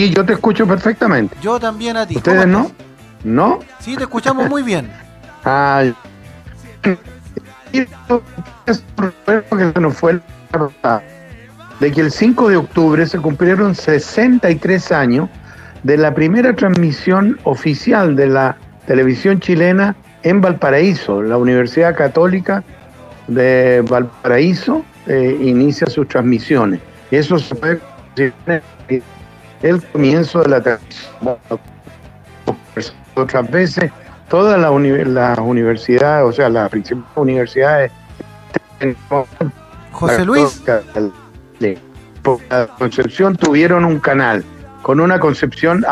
Sí, yo te escucho perfectamente. Yo también a ti. ¿Ustedes no? ¿No? Sí, te escuchamos muy bien. Ah, que fue de que el 5 de octubre se cumplieron 63 años de la primera transmisión oficial de la televisión chilena en Valparaíso. La Universidad Católica de Valparaíso eh, inicia sus transmisiones. Eso se puede el comienzo de la transmisión. Otras veces, todas las universidades, o sea, las principales universidades. José Luis. La Concepción tuvieron un canal con una concepción.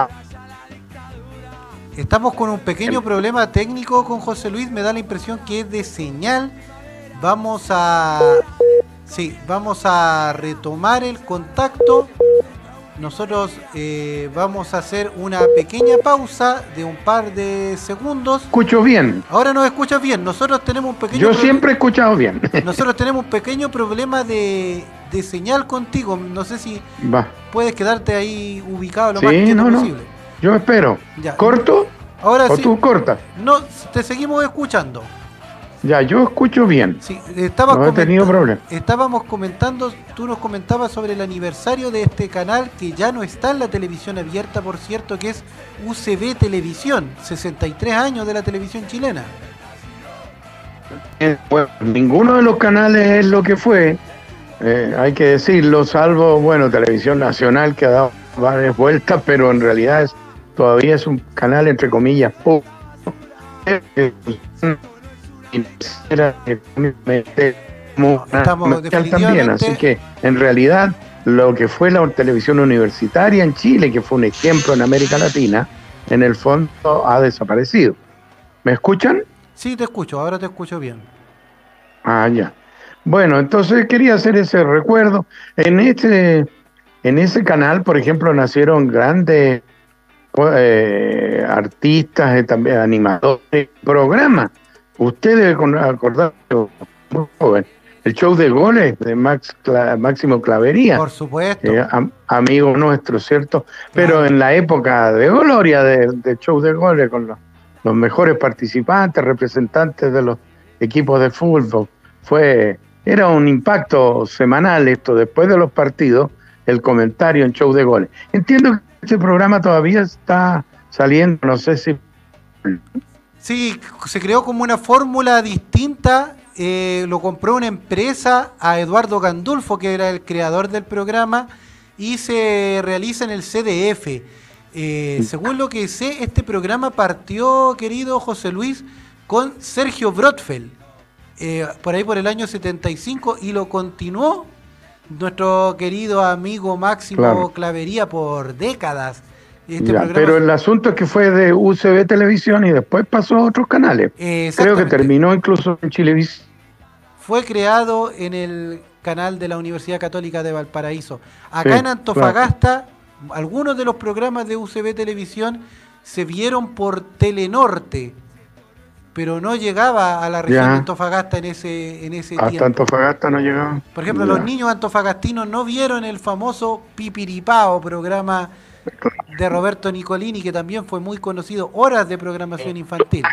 Estamos con un pequeño problema técnico con José Luis, me da la impresión que es de señal. Vamos a. Sí, vamos a retomar el contacto. Nosotros eh, vamos a hacer una pequeña pausa de un par de segundos. Escucho bien. Ahora nos escuchas bien. Nosotros tenemos un pequeño. Yo siempre he escuchado bien. Nosotros tenemos un pequeño problema de, de señal contigo. No sé si Va. puedes quedarte ahí ubicado lo sí, más quieto no, posible. No. Yo espero. Ya. ¿Corto? Ahora ¿O sí. tú cortas? No, te seguimos escuchando. Ya, yo escucho bien. Sí, No he tenido comenta- problema. Estábamos comentando, tú nos comentabas sobre el aniversario de este canal que ya no está en la televisión abierta, por cierto, que es UCB Televisión, 63 años de la televisión chilena. Eh, Bueno, ninguno de los canales es lo que fue, eh, hay que decirlo, salvo, bueno, Televisión Nacional que ha dado varias vueltas, pero en realidad es, todavía es un canal, entre comillas, público. Eh, Estamos también, así que en realidad lo que fue la televisión universitaria en Chile, que fue un ejemplo en América Latina, en el fondo ha desaparecido. ¿Me escuchan? Sí, te escucho, ahora te escucho bien. Ah, ya. Bueno, entonces quería hacer ese recuerdo. En este, en ese canal, por ejemplo, nacieron grandes eh, artistas, eh, también animadores, programas. Usted debe con- acordar, muy joven, el show de goles de Max Cla- Máximo Clavería. Por supuesto. Eh, am- amigo nuestro, ¿cierto? Pero Claro. en la época de gloria de, de show de goles, con los, los mejores participantes, representantes de los equipos de fútbol, fue era un impacto semanal esto, después de los partidos, el comentario en show de goles. Entiendo que este programa todavía está saliendo, no sé si... Sí, se creó como una fórmula distinta. eh, lo compró una empresa a Eduardo Gandulfo, que era el creador del programa, y se realiza en el CDF. Eh, según lo que sé, este programa partió, querido José Luis, con Sergio Brotfeld, eh, por ahí por el año 75, y lo continuó nuestro querido amigo Máximo Claro. Clavería por décadas. Este Ya, pero el asunto es que fue de UCB Televisión y después pasó a otros canales. Creo que terminó incluso en Chilevisión. fue creado en el canal de la Universidad Católica de Valparaíso. Acá Sí, en Antofagasta, algunos de los programas de UCB Televisión se vieron por Telenorte, pero no llegaba a la región Ya. de Antofagasta en ese, en ese Hasta tiempo. Antofagasta no llegaba. Por ejemplo, Ya. los niños antofagastinos no vieron el famoso Pipiripao, programa de Roberto Nicolini, que también fue muy conocido, horas de programación infantil.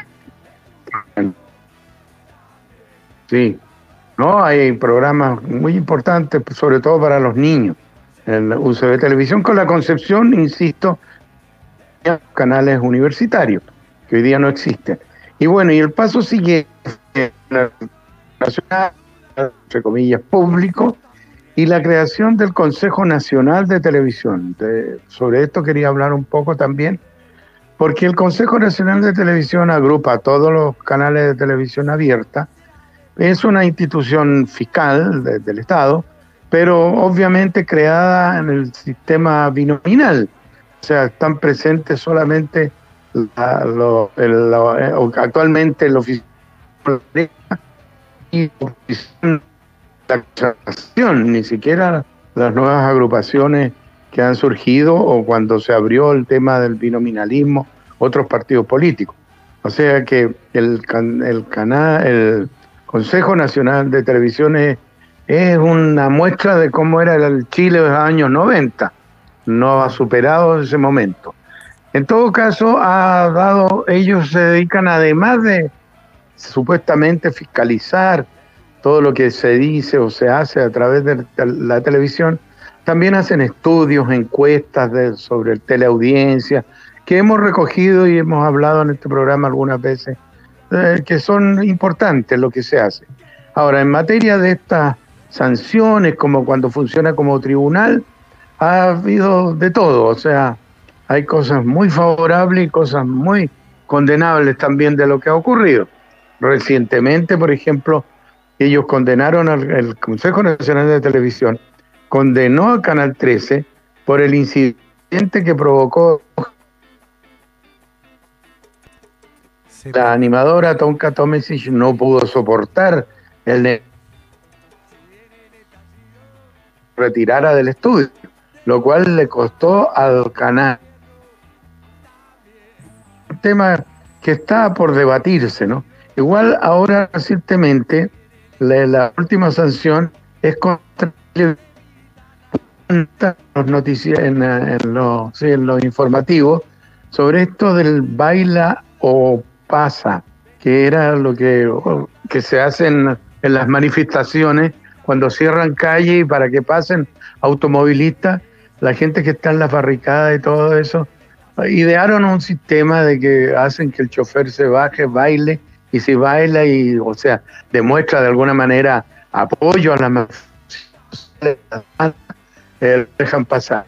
Sí, no, hay programas muy importantes, pues, sobre todo para los niños. En la UCB Televisión, con la concepción, insisto, de canales universitarios, que hoy día no existen. Y bueno, y el paso sigue la nacional, entre comillas, público, y la creación del Consejo Nacional de Televisión. Sobre esto quería hablar un poco también, porque el Consejo Nacional de Televisión agrupa todos los canales de televisión abierta, es una institución fiscal de- del Estado, pero obviamente creada en el sistema binominal. O sea, están presentes solamente eh, actualmente el oficial y la ni siquiera las nuevas agrupaciones que han surgido o cuando se abrió el tema del binominalismo, otros partidos políticos. O sea que el, el canal, el Consejo Nacional de Televisión es, es una muestra de cómo era el Chile de los años 90. no ha superado ese momento. En todo caso, ha dado, ellos se dedican además de supuestamente fiscalizar todo lo que se dice o se hace a través de la televisión, también hacen estudios, encuestas de, sobre teleaudiencia, que hemos recogido y hemos hablado en este programa algunas veces, eh, que son importantes lo que se hace. Ahora, en materia de estas sanciones, como cuando funciona como tribunal, ha habido de todo, o sea, hay cosas muy favorables y cosas muy condenables también de lo que ha ocurrido. Recientemente, por ejemplo, ellos condenaron al Consejo Nacional de Televisión, condenó a Canal 13 por el incidente que provocó la animadora Tonka Tomesic no pudo soportar el retirara del estudio, lo cual le costó al canal un tema que está por debatirse, ¿no? Igual ahora recientemente la, última sanción es contra los noticias los informativos sobre esto del baila o pasa, que era lo que, que se hace en, las manifestaciones cuando cierran calle y para que pasen automovilistas, la gente que está en la barricada y todo eso, idearon un sistema de que hacen que el chofer se baje, baile y si baila y, o sea, demuestra de alguna manera apoyo a la eh, dejan pasar.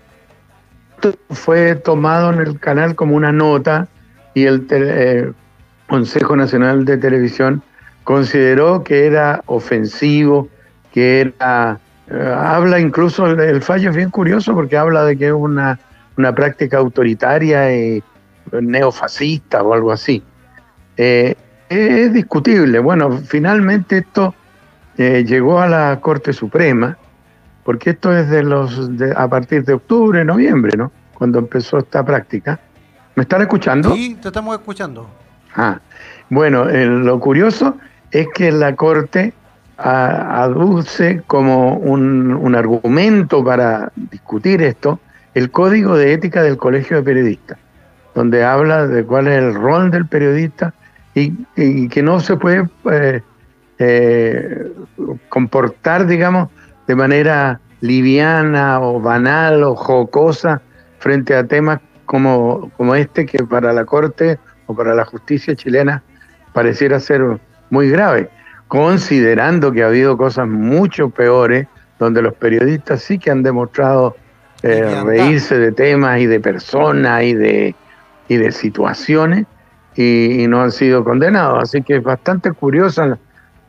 Esto fue tomado en el canal como una nota y el eh, Consejo Nacional de Televisión consideró que era ofensivo, que era... Eh, habla incluso, el, fallo es bien curioso porque habla de que es una, una práctica autoritaria y neofascista o algo así. Eh, es discutible. Bueno, finalmente esto eh, llegó a la Corte Suprema, porque esto es de los a partir de octubre, noviembre, ¿no? Cuando empezó esta práctica. ¿Me están escuchando? Sí, te estamos escuchando. Ah, bueno, lo curioso es que la Corte aduce como un, un argumento para discutir esto el Código de Ética del Colegio de Periodistas, donde habla de cuál es el rol del periodista y, que no se puede eh, eh, comportar, digamos, de manera liviana o banal o jocosa frente a temas como, como este que para la Corte o para la justicia chilena pareciera ser muy grave, considerando que ha habido cosas mucho peores donde los periodistas sí que han demostrado eh, reírse de temas y de personas y de, y de situaciones y, no han sido condenados. Así que es bastante curiosa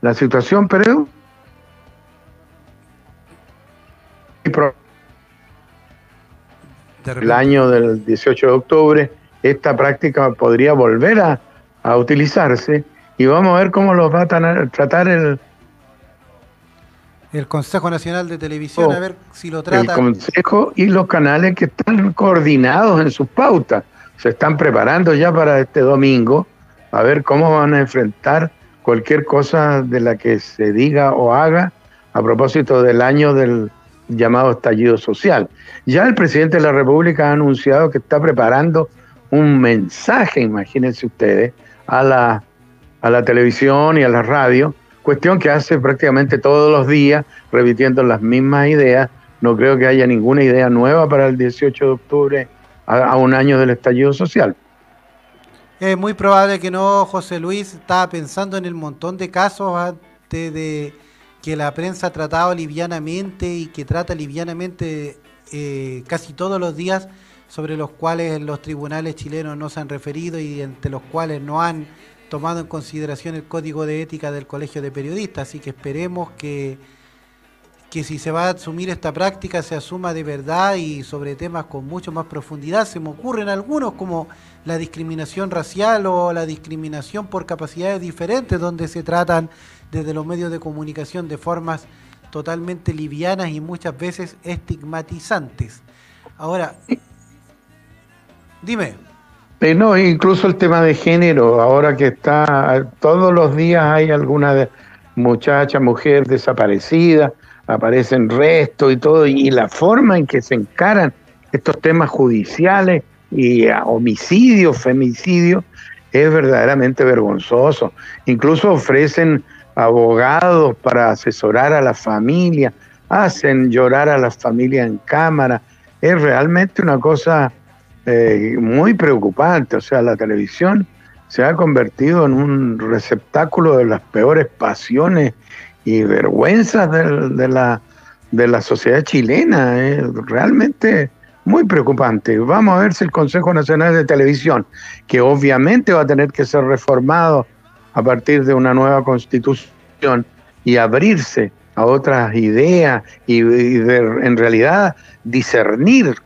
la, situación, pero el año del 18 de octubre esta práctica podría volver a, utilizarse y vamos a ver cómo los va a tratar el el Consejo Nacional de Televisión, a ver si lo trata. El Consejo y los canales que están coordinados en sus pautas se están preparando ya para este domingo a ver cómo van a enfrentar cualquier cosa de la que se diga o haga a propósito del año del llamado estallido social. Ya el presidente de la República ha anunciado que está preparando un mensaje, imagínense ustedes, a la, a la televisión y a la radio, cuestión que hace prácticamente todos los días, repitiendo las mismas ideas. No creo que haya ninguna idea nueva para el 18 de octubre a, un año del estallido social. Es muy probable que no, José Luis estaba pensando en el montón de casos antes de que la prensa ha tratado livianamente y que trata livianamente eh, casi todos los días sobre los cuales los tribunales chilenos no se han referido y entre los cuales no han tomado en consideración el código de ética del Colegio de Periodistas. Así que esperemos que que si se va a asumir esta práctica se asuma de verdad y sobre temas con mucho más profundidad. Se me ocurren algunos como la discriminación racial o la discriminación por capacidades diferentes, donde se tratan desde los medios de comunicación de formas totalmente livianas y muchas veces estigmatizantes. Ahora, dime. Eh, no, incluso el tema de género, ahora que está, todos los días hay alguna muchacha, mujer desaparecida, aparecen restos y todo, y la forma en que se encaran estos temas judiciales y homicidios, femicidios, es verdaderamente vergonzoso. Incluso ofrecen abogados para asesorar a la familia, hacen llorar a la familia en cámara. Es realmente una cosa eh, muy preocupante. O sea, la televisión se ha convertido en un receptáculo de las peores pasiones y vergüenzas de, la, de la sociedad chilena. Es realmente muy preocupante. Vamos a ver si el Consejo Nacional de Televisión, que obviamente va a tener que ser reformado a partir de una nueva constitución y abrirse a otras ideas y, en realidad discernir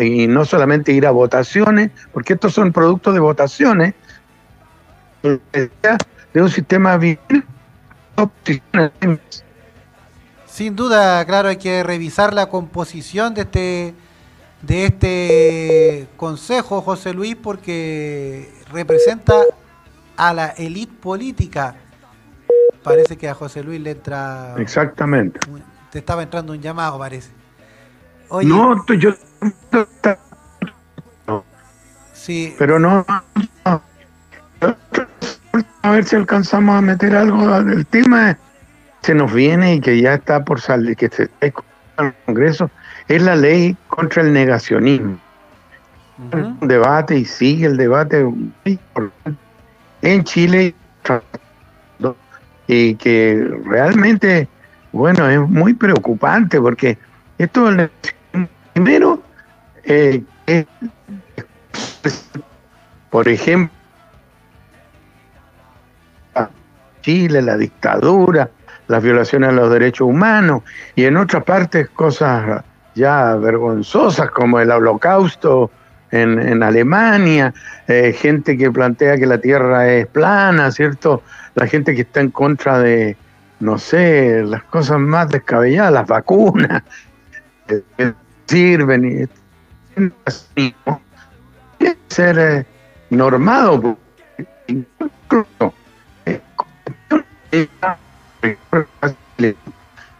y no solamente ir a votaciones, porque estos son productos de votaciones de un sistema bien sin duda, claro, hay que revisar la composición de este de este consejo, José Luis, porque representa a la élite política. Parece que a José Luis le entra. Exactamente. Te estaba entrando un llamado, parece. no, yo. Sí. Pero no, A ver si alcanzamos a meter algo del tema. Se nos viene y que ya está por salir, que se está el Congreso es la ley contra el negacionismo. Un debate y sigue el debate en Chile y que realmente, bueno, es muy preocupante porque esto, primero, eh, por ejemplo, Chile, la dictadura, las violaciones a los derechos humanos y en otras partes cosas ya vergonzosas como el holocausto en, Alemania, eh, gente que plantea que la Tierra es plana, ¿cierto? La gente que está en contra de, no sé, las cosas más descabelladas, las vacunas, que sirven y ser eh, normado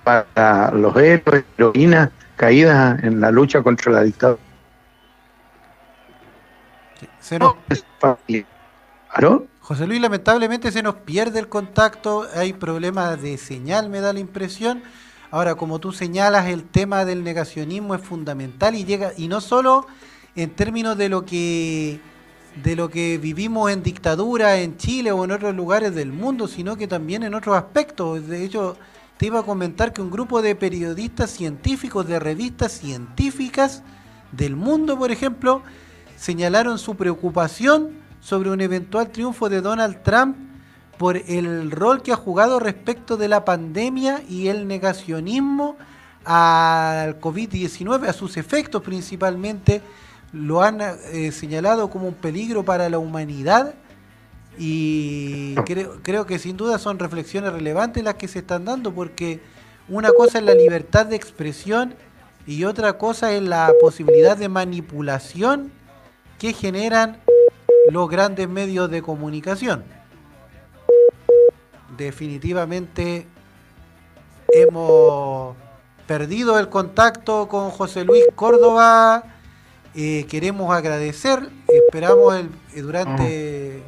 para los héroes, heroínas caídas en la lucha contra la dictadura. José Luis, lamentablemente se nos pierde el contacto, hay problemas de señal, me da la impresión. Ahora, como tú señalas, el tema del negacionismo es fundamental y llega, y no solo en términos de lo que de lo que vivimos en dictadura en Chile o en otros lugares del mundo, sino que también en otros aspectos. De hecho, te iba a comentar que un grupo de periodistas científicos de revistas científicas del mundo, por ejemplo, señalaron su preocupación sobre un eventual triunfo de Donald Trump por el rol que ha jugado respecto de la pandemia y el negacionismo al COVID-19, a sus efectos principalmente, lo han eh, señalado como un peligro para la humanidad y creo, creo que sin duda son reflexiones relevantes las que se están dando, porque una cosa es la libertad de expresión y otra cosa es la posibilidad de manipulación que generan los grandes medios de comunicación. Definitivamente hemos perdido el contacto con José Luis Córdoba. Eh, queremos agradecer, esperamos el, eh, durante...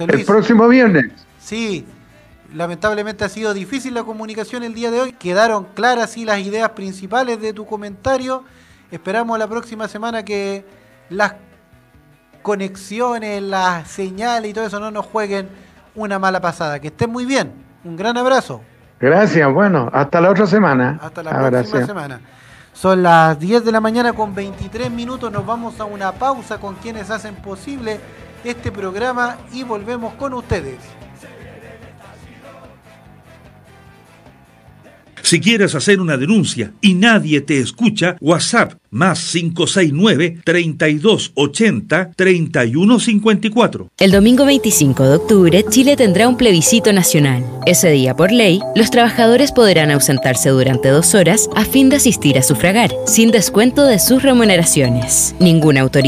El próximo viernes. Sí, lamentablemente ha sido difícil la comunicación el día de hoy. Quedaron claras sí las ideas principales de tu comentario. Esperamos la próxima semana que las conexiones, las señales y todo eso no nos jueguen una mala pasada. Que estén muy bien. Un gran abrazo. Gracias, bueno, hasta la otra semana. Hasta la próxima semana. Son las 10 de la mañana con 23 minutos. Nos vamos a una pausa con quienes hacen posible este programa y volvemos con ustedes. Si quieres hacer una denuncia y nadie te escucha, WhatsApp más 569-3280-3154. El domingo 25 de octubre, Chile tendrá un plebiscito nacional. Ese día, por ley, los trabajadores podrán ausentarse durante dos horas a fin de asistir a sufragar, sin descuento de sus remuneraciones. Ninguna autoridad